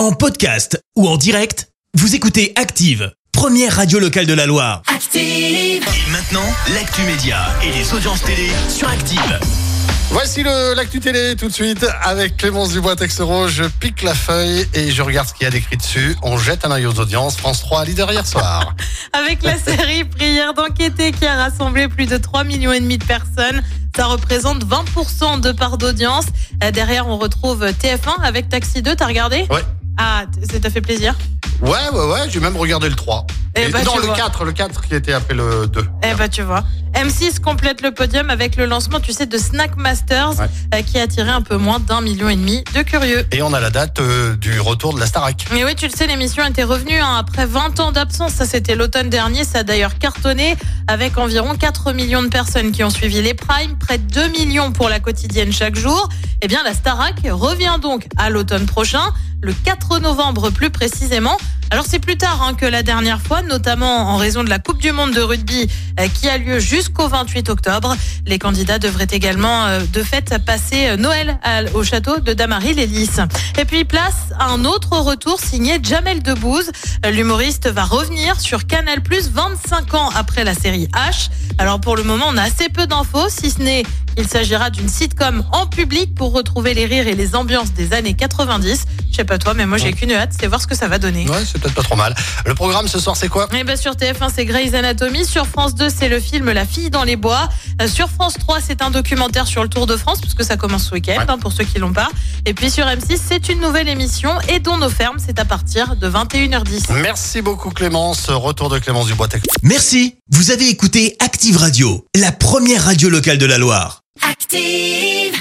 En podcast ou en direct, vous écoutez Active, première radio locale de la Loire. Active. Et maintenant, l'actu média et les audiences télé sur Active. Voici le l'actu télé tout de suite avec Clémence Dubois Texero. Je pique la feuille et je regarde ce qu'il y a d'écrit dessus. On jette un œil aux audiences. France 3 leader hier soir. Avec la série Prière d'enquêter qui a rassemblé plus de 3 millions et demi de personnes. Ça représente 20% de part d'audience. Euh, Derrière, on retrouve TF1 avec Taxi 2. T'as regardé? Ouais. Ah, ça t'a fait plaisir? Ouais, ouais, ouais. J'ai même regardé le 3. Et- bah, tu le vois. 4, le 4 qui était après le 2. Eh bah tu vois. M6 complète le podium avec le lancement, tu sais, de Snack Masters Ouais. euh, qui a attiré un peu moins d'un million et demi de curieux. Et on a la date euh, du retour de la Starac. Mais oui, tu le sais, l'émission était revenue hein, après 20 ans d'absence. Ça, c'était l'automne dernier. Ça a d'ailleurs cartonné avec environ 4 millions de personnes qui ont suivi les primes, près de 2 millions pour la quotidienne chaque jour. Eh bien, la Starac revient donc à l'automne prochain, le 4 novembre plus précisément. Alors c'est plus tard hein, que la dernière fois, notamment en raison de la Coupe du Monde de rugby euh, qui a lieu jusqu'au 28 octobre. Les candidats devraient également euh, de fait passer euh, Noël au château de Damary-les-Lys. Et puis place à un autre retour signé Jamel Debbouze. L'humoriste va revenir sur Canal+ 25 ans après la série H. Alors pour le moment, on a assez peu d'infos, si ce n'est qu'il s'agira d'une sitcom en public pour retrouver les rires et les ambiances des années 90. Je sais pas toi, mais moi j'ai qu'une hâte, c'est voir ce que ça va donner. Ouais, c'est peut-être pas trop mal. Le programme ce soir, c'est quoi? Eh ben sur TF1 c'est Grey's Anatomy, sur France 2 c'est le film La fille dans les bois, Euh, sur France 3 c'est un documentaire sur le Tour de France puisque ça commence ce week-end Ouais. hein, pour ceux qui l'ont pas. Et puis sur M6 c'est une nouvelle émission et dont nos fermes c'est à partir de 21h10. Merci beaucoup Clémence. Retour de Clémence Dubois Texero. Merci, vous avez écouté Active Radio, la première radio locale de la Loire. Active.